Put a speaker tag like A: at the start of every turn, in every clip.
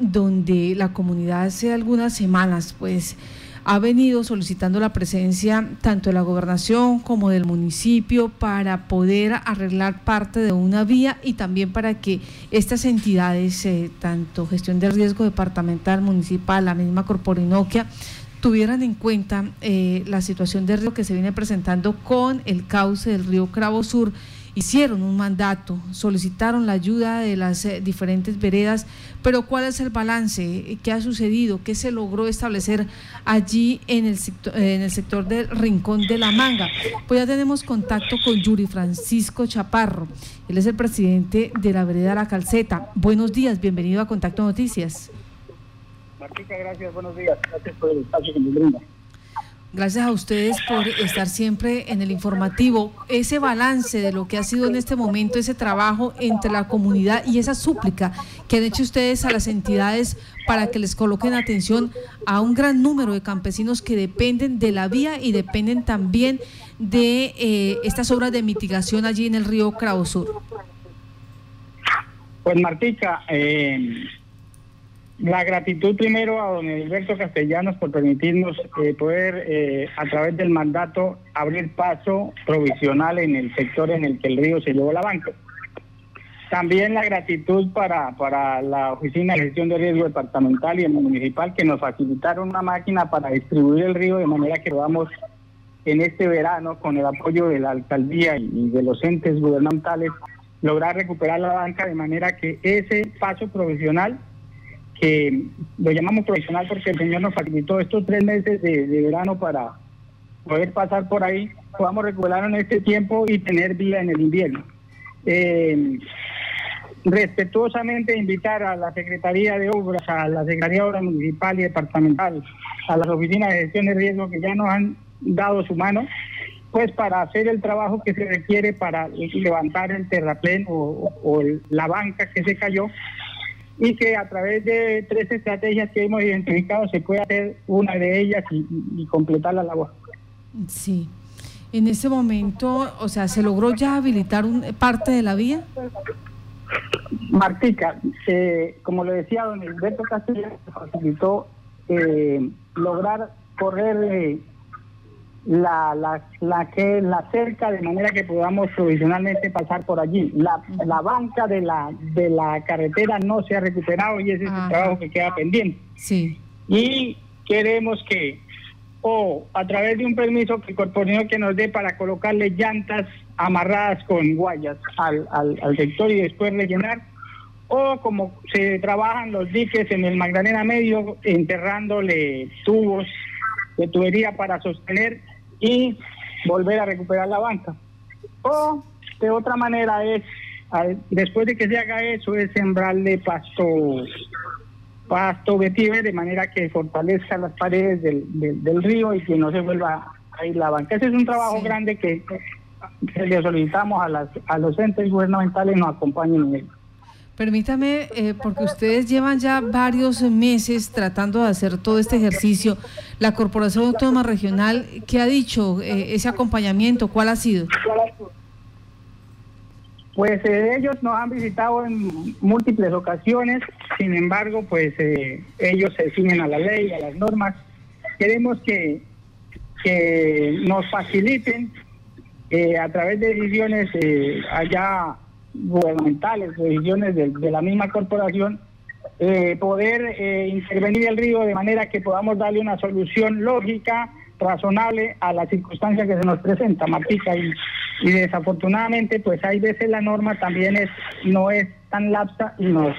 A: donde la comunidad hace algunas semanas pues ha venido solicitando la presencia tanto de la gobernación como del municipio para poder arreglar parte de una vía y también para que estas entidades, eh, tanto gestión de riesgo departamental, municipal, la misma Corporinoquia, tuvieran en cuenta eh, la situación de riesgo que se viene presentando con el cauce del río Cravo Sur hicieron un mandato, solicitaron la ayuda de las eh, diferentes veredas, pero ¿cuál es el balance? ¿Qué ha sucedido? ¿Qué se logró establecer allí en el sector, en el sector del Rincón de la Manga? Pues ya tenemos contacto con Yuri Francisco Chaparro. Él es el presidente de la vereda La Calceta. Buenos días, bienvenido a Contacto Noticias.
B: Martica, gracias, buenos días. Gracias por el espacio que me brinda.
A: Gracias a ustedes por estar siempre en el informativo. Ese balance de lo que ha sido en este momento ese trabajo entre la comunidad y esa súplica que han hecho ustedes a las entidades para que les coloquen atención a un gran número de campesinos que dependen de la vía y dependen también de eh, estas obras de mitigación allí en el río Cravo Sur.
B: Pues Martica, eh, la gratitud primero a don Alberto Castellanos por permitirnos eh, poder, eh, a través del mandato, abrir paso provisional en el sector en el que el río se llevó la banca. También la gratitud para, para la Oficina de Gestión de Riesgo Departamental y el Municipal que nos facilitaron una máquina para distribuir el río de manera que podamos en este verano, con el apoyo de la alcaldía y de los entes gubernamentales, lograr recuperar la banca de manera que ese paso provisional que lo llamamos profesional porque el Señor nos facilitó estos tres meses de, verano para poder pasar por ahí, podamos recuperar en este tiempo y tener vida en el invierno. Eh, respetuosamente invitar a la Secretaría de Obras, a la Secretaría de Obras Municipal y Departamental, a las oficinas de gestión de riesgo que ya nos han dado su mano, pues para hacer el trabajo que se requiere para levantar el terraplén o, o la banca que se cayó y que a través de tres estrategias que hemos identificado se puede hacer una de ellas y, completar la labor.
A: Sí. En ese momento, o sea, ¿se logró ya habilitar un, parte de la vía?
B: Martica, eh, como le decía don Alberto Castellanos, facilitó eh, lograr correr eh, la, la, la que la cerca de manera que podamos provisionalmente pasar por allí. La, la banca de la de la carretera no se ha recuperado y ese es el trabajo que queda pendiente.
A: Sí.
B: Y queremos que o a través de un permiso que el que nos dé para colocarle llantas amarradas con guayas al, al, al sector y después rellenar o como se trabajan los diques en el Magdalena Medio enterrándole tubos de tubería para sostener y volver a recuperar la banca. O de otra manera es, después de que se haga eso, es sembrarle pasto, pasto vetiver de manera que fortalezca las paredes del, del, río y que no se vuelva a ir la banca. Ese es un trabajo grande que, le solicitamos a, las, a los entes gubernamentales nos acompañen en él.
A: Permítame, eh, porque ustedes llevan ya varios meses tratando de hacer todo este ejercicio. La Corporación Autónoma Regional, ¿qué ha dicho eh, ese acompañamiento? ¿Cuál ha sido?
B: Pues eh, ellos nos han visitado en múltiples ocasiones, sin embargo, pues ellos se ciñen a la ley, a las normas. Queremos que, que nos faciliten a través de decisiones allá gubernamentales, decisiones de, la misma corporación, eh, poder eh, intervenir el río de manera que podamos darle una solución lógica, razonable a la circunstancia que se nos presenta, Martica, y, y desafortunadamente, pues hay veces la norma también es no es tan lapsa y nos,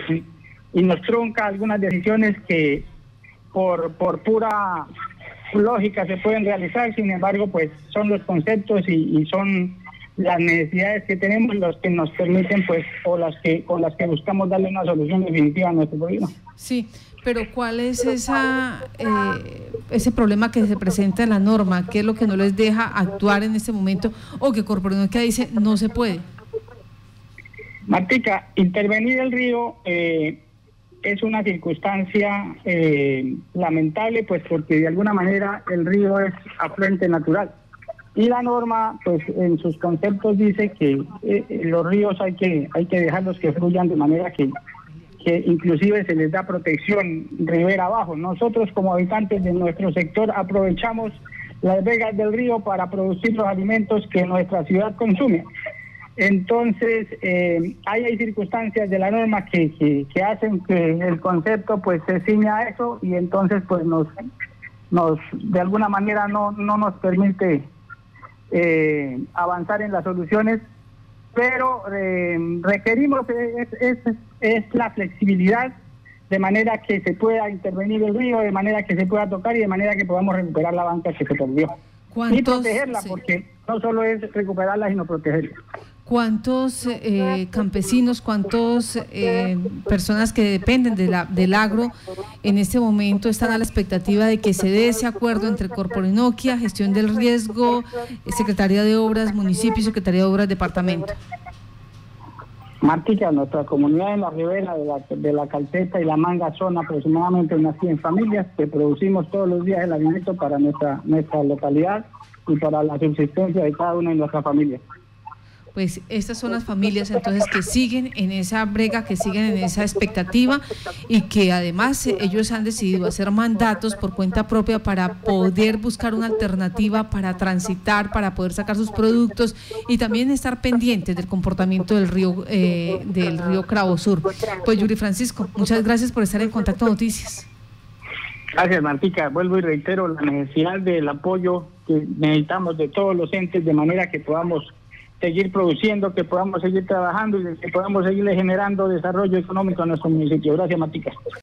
B: y nos trunca algunas decisiones que por, por pura lógica se pueden realizar, sin embargo, pues son los conceptos y, y son las necesidades que tenemos los que nos permiten pues o las que con las que buscamos darle una solución definitiva a nuestro problema.
A: Sí, pero ¿cuál es esa eh, ese problema que se presenta en la norma? ¿Qué es lo que no les deja actuar en este momento o que que dice no se puede?
B: Martica, intervenir el río eh, es una circunstancia eh, lamentable pues porque de alguna manera el río es afluente natural y la norma, pues en sus conceptos dice que eh, los ríos hay que hay que dejarlos que fluyan de manera que que inclusive se les da protección ribera abajo. Nosotros como habitantes de nuestro sector aprovechamos las vegas del río para producir los alimentos que nuestra ciudad consume. Entonces, eh, hay, circunstancias de la norma que, que, hacen que el concepto pues se ciña a eso y entonces pues nos, nos de alguna manera no, no nos permite eh, avanzar en las soluciones, pero eh, requerimos es, es la flexibilidad de manera que se pueda intervenir el río, de manera que se pueda tocar y de manera que podamos recuperar la banca que se perdió. Y protegerla, porque no solo es recuperarla, sino protegerla.
A: ¿Cuántos eh, campesinos, cuántas eh, personas que dependen de la, del agro en este momento están a la expectativa de que se dé ese acuerdo entre Corporinoquia, Gestión del Riesgo, Secretaría de Obras, Municipio Secretaría de Obras, Departamento?
B: Martica, nuestra comunidad en la ribera de la, de la Calceta y la Manga son aproximadamente unas 100 familias que producimos todos los días el alimento para nuestra, nuestra localidad y para la subsistencia de cada una de nuestras familias
A: pues estas son las familias entonces que siguen en esa brega, que siguen en esa expectativa y que además ellos han decidido hacer mandatos por cuenta propia para poder buscar una alternativa para transitar, para poder sacar sus productos y también estar pendientes del comportamiento del río eh, del río Cravo Sur. Pues Yuri Francisco, muchas gracias por estar en contacto Noticias.
B: Gracias, Martica. Vuelvo y reitero la necesidad del apoyo que necesitamos de todos los entes de manera que podamos seguir produciendo, que podamos seguir trabajando y que podamos seguirle generando desarrollo económico a nuestro municipio. Gracias, Matica.